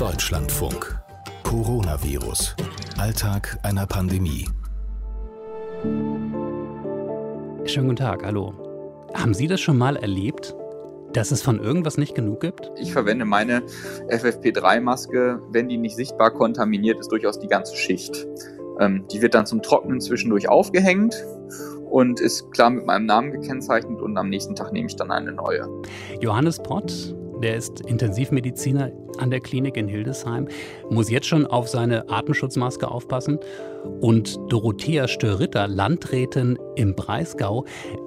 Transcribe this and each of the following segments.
Deutschlandfunk. Coronavirus. Alltag einer Pandemie. Schönen guten Tag, hallo. Haben Sie das schon mal erlebt, dass es von irgendwas nicht genug gibt? Ich verwende meine FFP3-Maske, wenn die nicht sichtbar kontaminiert ist, durchaus die ganze Schicht. Ähm, die wird dann zum Trocknen zwischendurch aufgehängt und ist klar mit meinem Namen gekennzeichnet und am nächsten Tag nehme ich dann eine neue. Johannes Pott, der ist Intensivmediziner an der Klinik in Hildesheim, muss jetzt schon auf seine Atemschutzmaske aufpassen. Und Dorothea Störritter, Landrätin im Breisgau,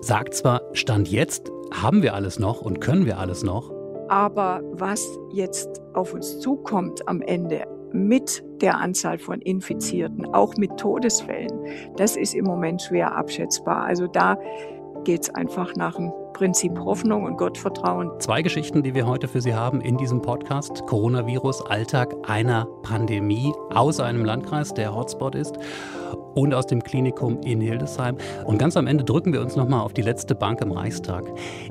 sagt zwar, Stand jetzt haben wir alles noch und können wir alles noch. Aber was jetzt auf uns zukommt am Ende mit der Anzahl von Infizierten, auch mit Todesfällen, das ist im Moment schwer abschätzbar. Also da geht es einfach nach dem Prinzip Hoffnung und Gottvertrauen. Zwei Geschichten, die wir heute für Sie haben in diesem Podcast. Coronavirus, Alltag einer Pandemie aus einem Landkreis, der Hotspot ist und aus dem Klinikum in Hildesheim. Und ganz am Ende drücken wir uns nochmal auf die letzte Bank im Reichstag.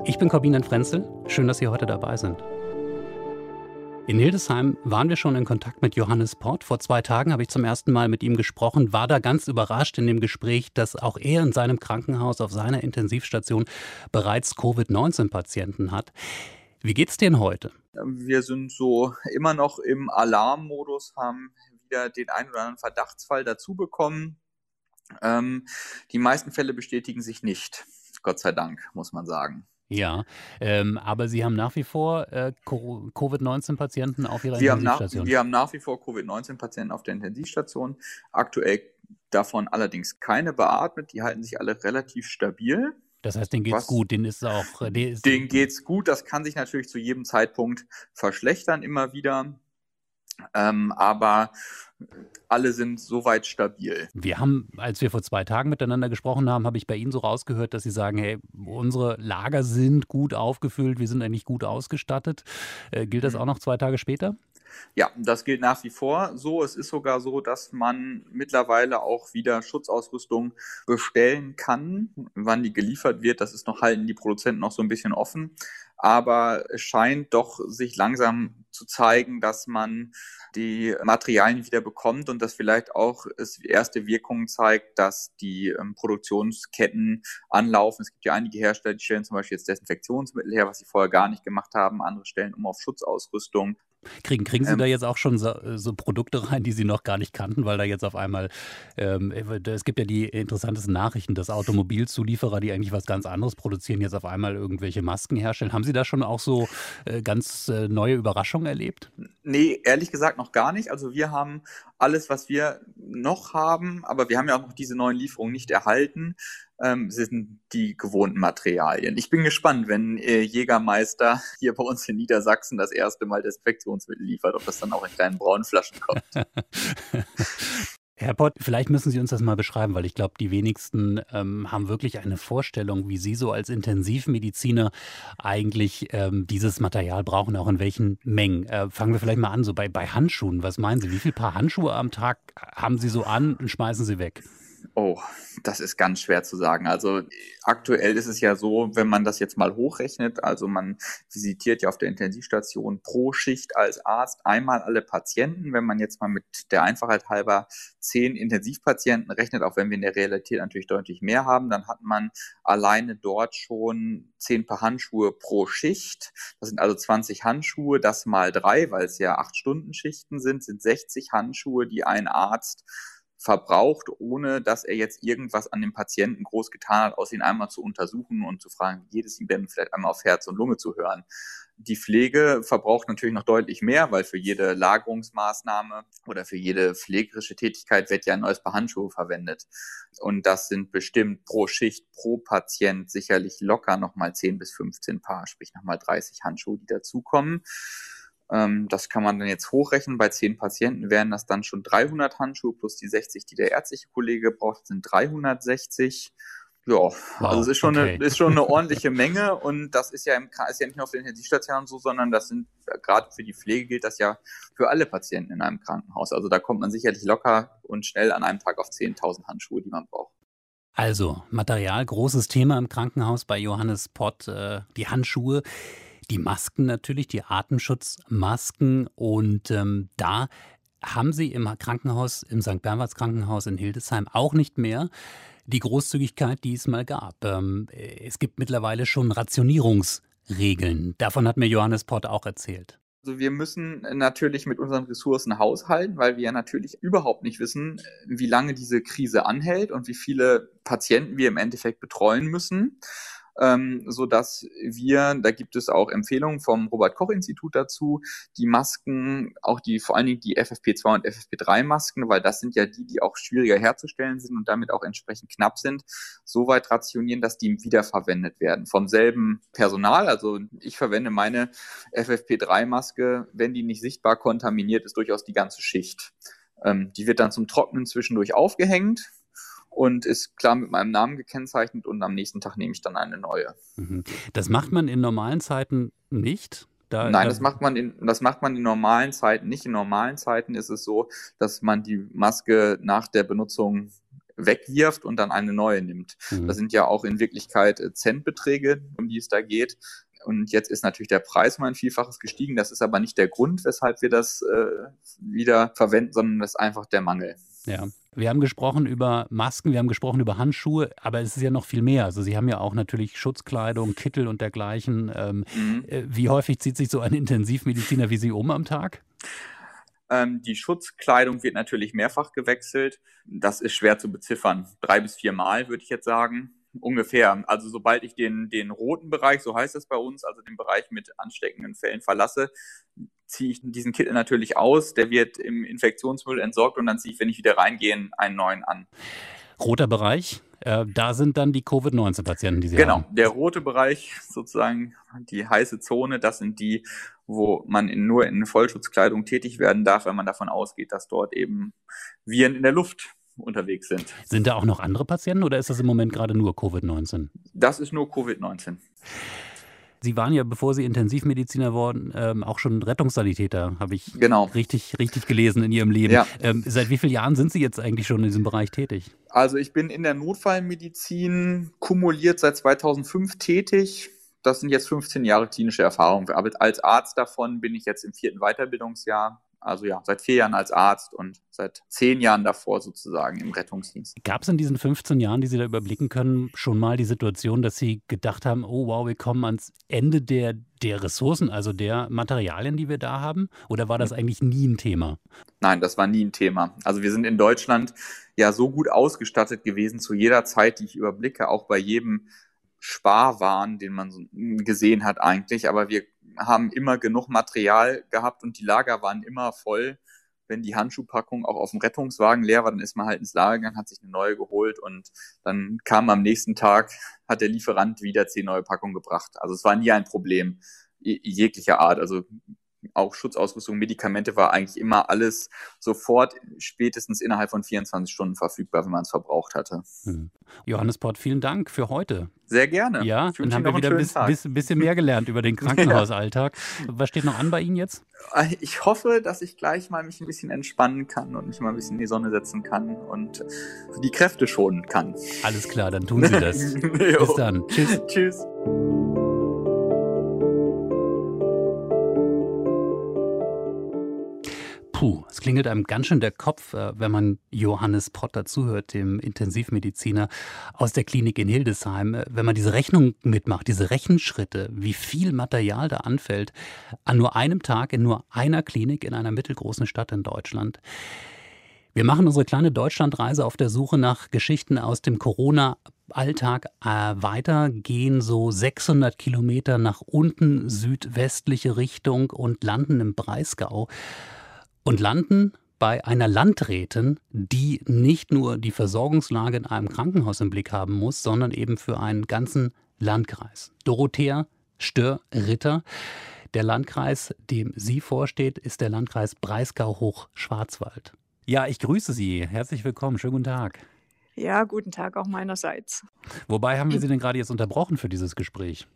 Ich bin Corbinian Frenzel. Schön, dass Sie heute dabei sind. In Hildesheim waren wir schon in Kontakt mit Johannes Port. Vor zwei Tagen habe ich zum ersten Mal mit ihm gesprochen, war da ganz überrascht in dem Gespräch, dass auch er in seinem Krankenhaus auf seiner Intensivstation bereits Covid-19-Patienten hat. Wie geht's denn heute? Wir sind so immer noch im Alarmmodus, haben wieder den einen oder anderen Verdachtsfall dazu bekommen. Ähm, die meisten Fälle bestätigen sich nicht. Gott sei Dank, muss man sagen. Ja, ähm, aber Sie haben nach wie vor äh, Covid-19-Patienten auf Ihrer wir Intensivstation? Haben nach, wir haben nach wie vor Covid-19-Patienten auf der Intensivstation. Aktuell davon allerdings keine beatmet. Die halten sich alle relativ stabil. Das heißt, denen geht's Was, gut, denen ist auch. Äh, denen, denen geht's gut. Das kann sich natürlich zu jedem Zeitpunkt verschlechtern immer wieder. Ähm, aber alle sind soweit stabil. Wir haben, als wir vor zwei Tagen miteinander gesprochen haben, habe ich bei Ihnen so rausgehört, dass Sie sagen, hey, unsere Lager sind gut aufgefüllt, wir sind eigentlich gut ausgestattet. Äh, gilt das mhm. auch noch zwei Tage später? Ja, das gilt nach wie vor so. Es ist sogar so, dass man mittlerweile auch wieder Schutzausrüstung bestellen kann. Wann die geliefert wird, das ist noch halten die Produzenten noch so ein bisschen offen aber es scheint doch sich langsam zu zeigen, dass man die Materialien wieder bekommt und dass vielleicht auch es erste Wirkungen zeigt, dass die ähm, Produktionsketten anlaufen. Es gibt ja einige Hersteller, die stellen zum Beispiel jetzt Desinfektionsmittel her, was sie vorher gar nicht gemacht haben. Andere stellen um auf Schutzausrüstung. Kriegen, kriegen Sie ähm, da jetzt auch schon so, so, Produkte rein, die Sie noch gar nicht kannten, weil da jetzt auf einmal, ähm, es gibt ja die interessantesten Nachrichten, dass Automobilzulieferer, die eigentlich was ganz anderes produzieren, jetzt auf einmal irgendwelche Masken herstellen. Haben Sie da schon auch so äh, ganz äh, neue Überraschungen erlebt? Nee, ehrlich gesagt noch gar nicht. Also wir haben alles, was wir noch haben, aber wir haben ja auch noch diese neuen Lieferungen nicht erhalten ähm, sind die gewohnten Materialien. Ich bin gespannt, wenn äh, Jägermeister hier bei uns in Niedersachsen das erste Mal Desinfektionsmittel liefert, ob das dann auch in kleinen braunen Flaschen kommt. Herr Pott, vielleicht müssen Sie uns das mal beschreiben, weil ich glaube, die wenigsten ähm, haben wirklich eine Vorstellung, wie Sie so als Intensivmediziner eigentlich ähm, dieses Material brauchen, auch in welchen Mengen. Äh, fangen wir vielleicht mal an, so bei, bei Handschuhen. Was meinen Sie? Wie viele Paar Handschuhe am Tag haben Sie so an und schmeißen Sie weg? Oh, das ist ganz schwer zu sagen. Also aktuell ist es ja so, wenn man das jetzt mal hochrechnet, also man visitiert ja auf der Intensivstation pro Schicht als Arzt einmal alle Patienten. Wenn man jetzt mal mit der Einfachheit halber zehn Intensivpatienten rechnet, auch wenn wir in der Realität natürlich deutlich mehr haben, dann hat man alleine dort schon zehn Paar Handschuhe pro Schicht. Das sind also 20 Handschuhe, das mal drei, weil es ja acht Stunden Schichten sind, sind 60 Handschuhe, die ein Arzt verbraucht, ohne dass er jetzt irgendwas an dem Patienten groß getan hat, aus ihn einmal zu untersuchen und zu fragen, wie geht es ihm denn vielleicht einmal auf Herz und Lunge zu hören. Die Pflege verbraucht natürlich noch deutlich mehr, weil für jede Lagerungsmaßnahme oder für jede pflegerische Tätigkeit wird ja ein neues Paar Handschuhe verwendet. Und das sind bestimmt pro Schicht, pro Patient sicherlich locker nochmal 10 bis 15 Paar, sprich nochmal 30 Handschuhe, die dazukommen. Ähm, das kann man dann jetzt hochrechnen. Bei zehn Patienten wären das dann schon 300 Handschuhe plus die 60, die der ärztliche Kollege braucht, sind 360. Ja, wow, also es ist schon, okay. eine, ist schon eine ordentliche Menge und das ist ja, im, ist ja nicht nur auf den Intensivstationen so, sondern das sind, gerade für die Pflege gilt das ja für alle Patienten in einem Krankenhaus. Also da kommt man sicherlich locker und schnell an einem Tag auf 10.000 Handschuhe, die man braucht. Also Material, großes Thema im Krankenhaus bei Johannes Pott, äh, die Handschuhe. Die Masken natürlich, die Atemschutzmasken. Und ähm, da haben Sie im Krankenhaus, im St. Bernwards Krankenhaus in Hildesheim auch nicht mehr die Großzügigkeit, die es mal gab. Ähm, es gibt mittlerweile schon Rationierungsregeln. Davon hat mir Johannes Pott auch erzählt. Also wir müssen natürlich mit unseren Ressourcen haushalten, weil wir ja natürlich überhaupt nicht wissen, wie lange diese Krise anhält und wie viele Patienten wir im Endeffekt betreuen müssen ähm, so dass wir, da gibt es auch Empfehlungen vom Robert-Koch-Institut dazu, die Masken, auch die, vor allen Dingen die FFP2 und FFP3-Masken, weil das sind ja die, die auch schwieriger herzustellen sind und damit auch entsprechend knapp sind, so weit rationieren, dass die wiederverwendet werden vom selben Personal. Also ich verwende meine FFP3-Maske, wenn die nicht sichtbar kontaminiert ist, durchaus die ganze Schicht. Ähm, die wird dann zum Trocknen zwischendurch aufgehängt und ist klar mit meinem Namen gekennzeichnet und am nächsten Tag nehme ich dann eine neue. Mhm. Das macht man in normalen Zeiten nicht? Da, Nein, das macht, man in, das macht man in normalen Zeiten nicht. In normalen Zeiten ist es so, dass man die Maske nach der Benutzung wegwirft und dann eine neue nimmt. Mhm. Das sind ja auch in Wirklichkeit äh, Centbeträge, um die es da geht. Und jetzt ist natürlich der Preis um ein Vielfaches gestiegen. Das ist aber nicht der Grund, weshalb wir das äh, wieder verwenden, sondern das ist einfach der Mangel. Ja, wir haben gesprochen über Masken, wir haben gesprochen über Handschuhe, aber es ist ja noch viel mehr. Also Sie haben ja auch natürlich Schutzkleidung, Kittel und dergleichen. Ähm, mhm. Äh, wie häufig zieht sich so ein Intensivmediziner wie Sie um am Tag? Ähm, die Schutzkleidung wird natürlich mehrfach gewechselt. Das ist schwer zu beziffern. Drei bis vier Mal, würde ich jetzt sagen. Ungefähr. Also sobald ich den, den roten Bereich, so heißt es bei uns, also den Bereich mit ansteckenden Fällen verlasse, ziehe ich diesen Kittel natürlich aus, der wird im Infektionsmüll entsorgt und dann ziehe ich, wenn ich wieder reingehe, einen neuen an. Roter Bereich, äh, da sind dann die Covid-19-Patienten, die Sie genau, haben. Genau, der rote Bereich, sozusagen die heiße Zone, das sind die, wo man in, nur in Vollschutzkleidung tätig werden darf, wenn man davon ausgeht, dass dort eben Viren in der Luft unterwegs sind. Sind da auch noch andere Patienten oder ist das im Moment gerade nur Covid-19? Das ist nur Covid-19. Sie waren ja, bevor Sie Intensivmediziner wurden, ähm, auch schon Rettungssanitäter, habe ich genau. richtig, richtig gelesen in Ihrem Leben. Ja. Ähm, seit wie vielen Jahren sind Sie jetzt eigentlich schon in diesem Bereich tätig? Also ich bin in der Notfallmedizin kumuliert seit 2005 tätig. Das sind jetzt 15 Jahre klinische Erfahrung. Aber als Arzt davon bin ich jetzt im vierten Weiterbildungsjahr. Also ja, seit vier Jahren als Arzt und seit zehn Jahren davor sozusagen im Rettungsdienst. Gab es in diesen 15 Jahren, die Sie da überblicken können, schon mal die Situation, dass Sie gedacht haben, oh wow, wir kommen ans Ende der, der Ressourcen, also der Materialien, die wir da haben? Oder war das eigentlich nie ein Thema? Nein, das war nie ein Thema. Also wir sind in Deutschland ja so gut ausgestattet gewesen zu jeder Zeit, die ich überblicke, auch bei jedem Sparwahn, den man gesehen hat eigentlich. Aber wir haben immer genug Material gehabt und die Lager waren immer voll. Wenn die Handschuhpackung auch auf dem Rettungswagen leer war, dann ist man halt ins Lager gegangen, hat sich eine neue geholt und dann kam am nächsten Tag, hat der Lieferant wieder zehn neue Packungen gebracht. Also es war nie ein Problem jeglicher Art. Also auch Schutzausrüstung, Medikamente war eigentlich immer alles sofort spätestens innerhalb von 24 Stunden verfügbar, wenn man es verbraucht hatte. Hm. Johannes Port, vielen Dank für heute. Sehr gerne. Ja, dann haben wir wieder ein bisschen, bis, bisschen mehr gelernt über den Krankenhausalltag. Was steht noch an bei Ihnen jetzt? Äh, ich hoffe, dass ich gleich mal mich ein bisschen entspannen kann und mich mal ein bisschen in die Sonne setzen kann und die Kräfte schonen kann. Alles klar, dann tun Sie das. Bis dann. Tschüss. Tschüss. Puh, es klingelt einem ganz schön der Kopf, äh, wenn man Johannes Potter zuhört, dem Intensivmediziner aus der Klinik in Hildesheim. Äh, wenn man diese Rechnung mitmacht, diese Rechenschritte, wie viel Material da anfällt, an nur einem Tag in nur einer Klinik in einer mittelgroßen Stadt in Deutschland. Wir machen unsere kleine Deutschlandreise auf der Suche nach Geschichten aus dem Corona Alltag äh, weiter, gehen so 600 Kilometer nach unten südwestliche Richtung und landen im Breisgau und landen bei einer Landrätin, die nicht nur die Versorgungslage in einem Krankenhaus im Blick haben muss, sondern eben für einen ganzen Landkreis. Dorothea Stör-Ritter. Der Landkreis, dem sie vorsteht, ist der Landkreis Breisgau-Hochschwarzwald. Ja, ich grüße Sie. Herzlich willkommen. Schönen guten Tag. Ja, guten Tag auch meinerseits. Wobei haben wir Sie denn gerade jetzt unterbrochen für dieses Gespräch?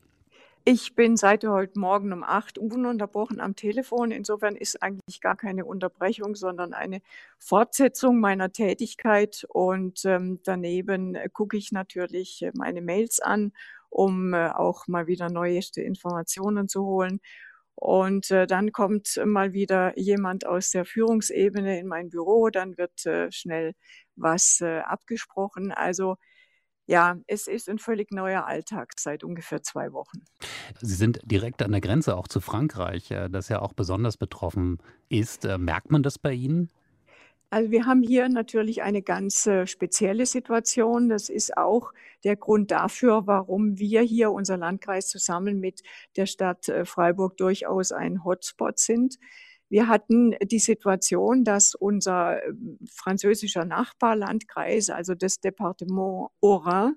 Ich bin seit heute Morgen um 8 ununterbrochen am Telefon. Insofern ist eigentlich gar keine Unterbrechung, sondern eine Fortsetzung meiner Tätigkeit. Und ähm, daneben äh, gucke ich natürlich äh, meine Mails an um äh, auch mal wieder neueste Informationen zu holen. Und äh, dann kommt mal wieder jemand aus der Führungsebene in mein Büro, dann wird äh, schnell was äh, abgesprochen. Also ja, es ist ein völlig neuer Alltag seit ungefähr zwei Wochen. Sie sind direkt an der Grenze auch zu Frankreich, äh, das ja auch besonders betroffen ist. Äh, merkt man das bei Ihnen? Also wir haben hier natürlich eine ganz äh, spezielle Situation. Das ist auch der Grund dafür, warum wir hier, unser Landkreis, zusammen mit der Stadt Freiburg durchaus ein Hotspot sind. Wir hatten die Situation, dass unser ähm, französischer Nachbarlandkreis, also das Departement Haut-Rhin,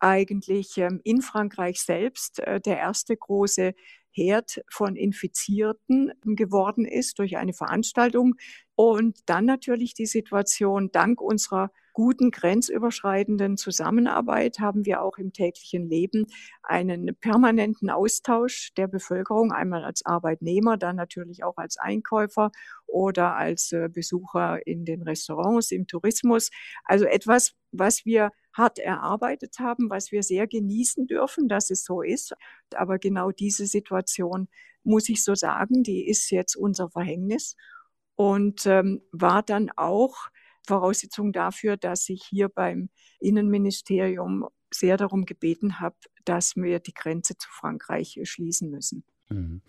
eigentlich ähm, in Frankreich selbst äh, der erste große Herd von Infizierten geworden ist durch eine Veranstaltung. Und dann natürlich die Situation, dank unserer guten grenzüberschreitenden Zusammenarbeit haben wir auch im täglichen Leben einen permanenten Austausch der Bevölkerung, einmal als Arbeitnehmer, dann natürlich auch als Einkäufer oder als äh, Besucher in den Restaurants, im Tourismus. Also etwas, was wir hart erarbeitet haben, was wir sehr genießen dürfen, dass es so ist. Aber genau diese Situation, muss ich so sagen, die ist jetzt unser Verhängnis und ähm, war dann auch Voraussetzung dafür, dass ich hier beim Innenministerium sehr darum gebeten habe, dass wir die Grenze zu Frankreich schließen müssen. Mhm.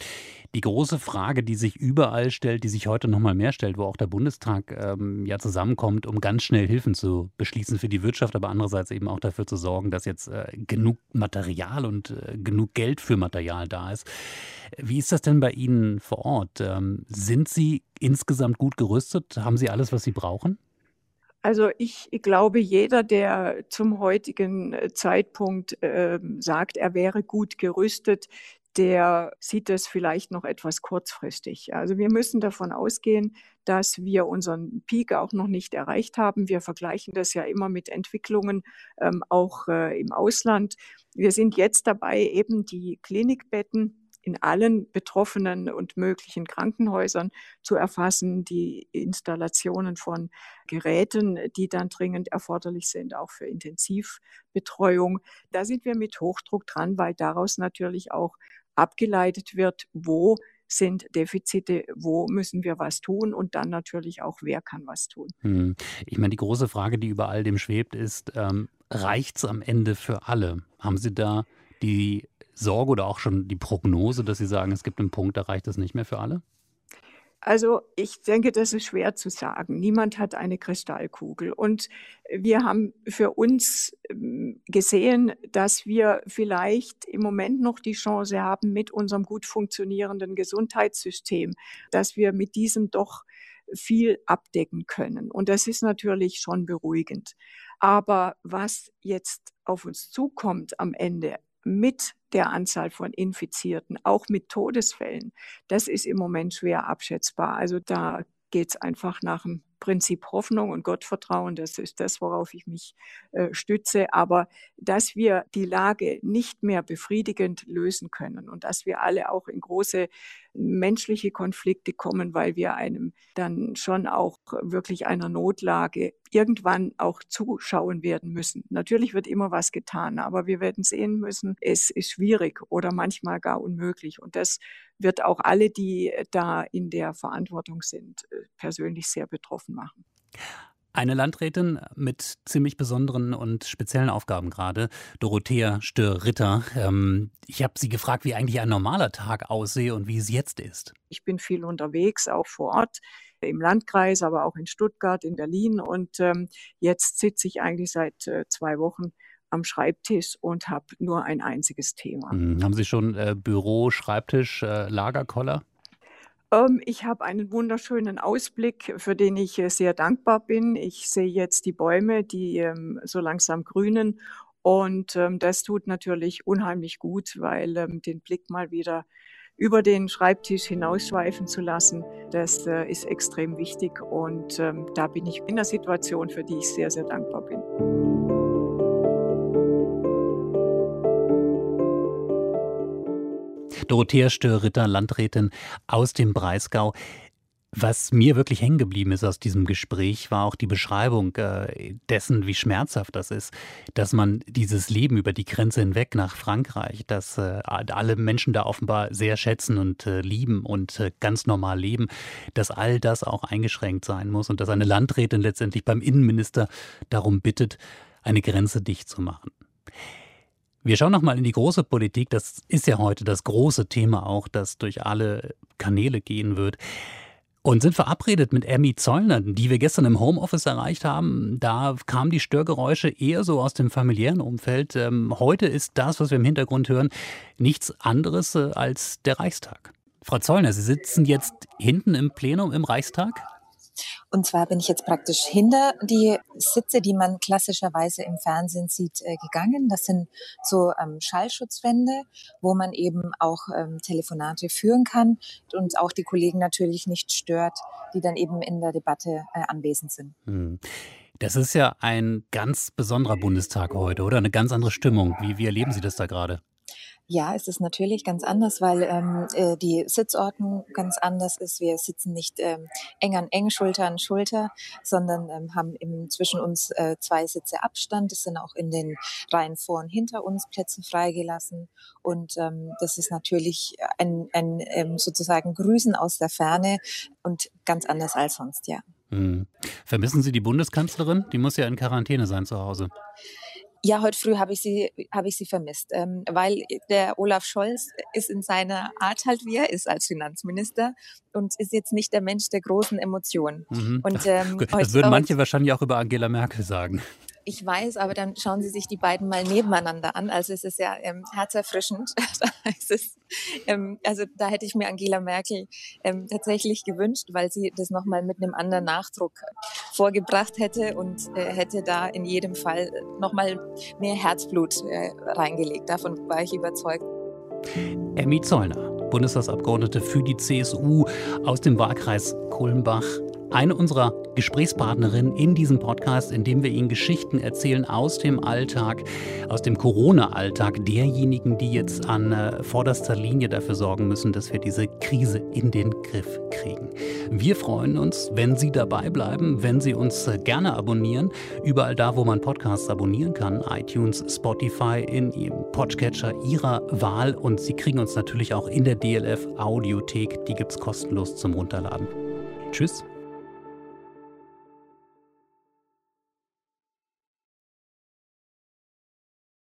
Die große Frage, die sich überall stellt, die sich heute noch mal mehr stellt, wo auch der Bundestag ähm, ja zusammenkommt, um ganz schnell Hilfen zu beschließen für die Wirtschaft, aber andererseits eben auch dafür zu sorgen, dass jetzt äh, genug Material und äh, genug Geld für Material da ist. Wie ist das denn bei Ihnen vor Ort? Ähm, sind Sie insgesamt gut gerüstet? Haben Sie alles, was Sie brauchen? Also ich glaube, jeder, der zum heutigen äh, Zeitpunkt äh, sagt, er wäre gut gerüstet, der sieht es vielleicht noch etwas kurzfristig. Also wir müssen davon ausgehen, dass wir unseren Peak auch noch nicht erreicht haben. Wir vergleichen das ja immer mit Entwicklungen ähm, auch äh, im Ausland. Wir sind jetzt dabei, eben die Klinikbetten in allen betroffenen und möglichen Krankenhäusern zu erfassen, die Installationen von Geräten, die dann dringend erforderlich sind, auch für Intensivbetreuung. Da sind wir mit Hochdruck dran, weil daraus natürlich auch abgeleitet wird, wo sind Defizite, wo müssen wir was tun und dann natürlich auch, wer kann was tun. Hm. Ich meine, die große Frage, die über all dem schwebt, ist, ähm, reicht es am Ende für alle? Haben Sie da die Sorge oder auch schon die Prognose, dass Sie sagen, es gibt einen Punkt, da reicht es nicht mehr für alle? Also ich denke, das ist schwer zu sagen. Niemand hat eine Kristallkugel. Und wir haben für uns ähm, gesehen, dass wir vielleicht im Moment noch die Chance haben mit unserem gut funktionierenden Gesundheitssystem, dass wir mit diesem doch viel abdecken können. Und das ist natürlich schon beruhigend. Aber was jetzt auf uns zukommt am Ende, mit der Anzahl von Infizierten, auch mit Todesfällen, das ist im Moment schwer abschätzbar. Also da geht es einfach nach dem Prinzip Hoffnung und Gottvertrauen, das ist das, worauf ich mich äh, stütze. Aber dass wir die Lage nicht mehr befriedigend lösen können und dass wir alle auch in große menschliche Konflikte kommen, weil wir einem dann schon auch wirklich einer Notlage irgendwann auch zuschauen werden müssen. Natürlich wird immer was getan, aber wir werden sehen müssen, es ist schwierig oder manchmal gar unmöglich. Und das wird auch alle, die da in der Verantwortung sind, äh, persönlich sehr betroffen machen. Eine Landrätin mit ziemlich besonderen und speziellen Aufgaben gerade, Dorothea Stör-Ritter. Ähm, ich habe sie gefragt, wie eigentlich ein normaler Tag aussehe und wie es jetzt ist. Ich bin viel unterwegs, auch vor Ort im Landkreis, aber auch in Stuttgart, in Berlin. Und ähm, jetzt sitze ich eigentlich seit äh, zwei Wochen am Schreibtisch und habe nur ein einziges Thema. Mhm. Haben Sie schon äh, Büro, Schreibtisch, äh, Lagerkoller? Ähm, ich habe einen wunderschönen Ausblick, für den ich äh, sehr dankbar bin. Ich sehe jetzt die Bäume, die ähm, so langsam grünen. Und ähm, das tut natürlich unheimlich gut, weil den Blick mal wieder über den Schreibtisch hinausschweifen zu lassen, das äh, ist extrem wichtig. Und da bin ich in einer Situation, für die ich sehr, sehr dankbar bin. Dorothea Stör-Ritter, Landrätin aus dem Breisgau. Was mir wirklich hängen geblieben ist aus diesem Gespräch, war auch die Beschreibung äh, dessen, wie schmerzhaft das ist, dass man dieses Leben über die Grenze hinweg nach Frankreich, dass äh, alle Menschen da offenbar sehr schätzen und äh, lieben und ganz normal leben, dass all das auch eingeschränkt sein muss und dass eine Landrätin letztendlich beim Innenminister darum bittet, eine Grenze dicht zu machen. Wir schauen nochmal in die große Politik. Das ist ja heute das große Thema auch, das durch alle Kanäle gehen wird und sind verabredet mit Emmy Zollner, die wir gestern im Homeoffice erreicht haben. Da kamen die Störgeräusche eher so aus dem familiären Umfeld. Ähm, heute ist das, was wir im Hintergrund hören, nichts anderes äh, als der Reichstag. Frau Zollner, Sie sitzen jetzt hinten im Plenum im Reichstag? Und zwar bin ich jetzt praktisch hinter die Sitze, die man klassischerweise im Fernsehen sieht, äh, gegangen. Das sind so ähm, Schallschutzwände, wo man eben auch ähm, Telefonate führen kann und auch die Kollegen natürlich nicht stört, die dann eben in der Debatte äh, anwesend sind. Hm. Das ist ja ein ganz besonderer Bundestag heute, oder? Eine ganz andere Stimmung. Wie, wie erleben Sie das da gerade? Ja, es ist natürlich ganz anders, weil ähm, äh, die Sitzordnung ganz anders ist. Wir sitzen nicht ähm, eng an eng, Schulter an Schulter, sondern ähm, haben im, zwischen uns äh, zwei Sitze Abstand. Es sind auch in den Reihen vor und hinter uns Plätze freigelassen. Und ähm, das ist natürlich ein, ein ähm, sozusagen Grüßen aus der Ferne und ganz anders als sonst, ja. Hm. Vermissen Sie die Bundeskanzlerin? Die muss ja in Quarantäne sein zu Hause. Ja, heute früh habe ich sie, habe ich sie vermisst, ähm, weil der Olaf Scholz ist in seiner Art halt, wie er ist als Finanzminister und ist jetzt nicht der Mensch der großen Emotionen. Mhm. Und, ähm, das würden manche wahrscheinlich auch über Angela Merkel sagen. Ich weiß, aber dann schauen Sie sich die beiden mal nebeneinander an. Also es ist ja ähm, herzerfrischend. es, ähm, also da hätte ich mir Angela Merkel ähm, tatsächlich gewünscht, weil sie das nochmal mit einem anderen Nachdruck vorgebracht hätte und äh, hätte da in jedem Fall nochmal mehr Herzblut äh, reingelegt. Davon war ich überzeugt. Emmy Zollner, Bundestagsabgeordnete für die CSU aus dem Wahlkreis Kulmbach eine unserer Gesprächspartnerinnen in diesem Podcast, in dem wir Ihnen Geschichten erzählen aus dem Alltag, aus dem Corona-Alltag derjenigen, die jetzt an äh, vorderster Linie dafür sorgen müssen, dass wir diese Krise in den Griff kriegen. Wir freuen uns, wenn Sie dabei bleiben, wenn Sie uns äh, gerne abonnieren, überall da, wo man Podcasts abonnieren kann, iTunes, Spotify, in Ihrem Podcatcher Ihrer Wahl und Sie kriegen uns natürlich auch in der DLF Audiothek, die gibt es kostenlos zum Runterladen. Tschüss.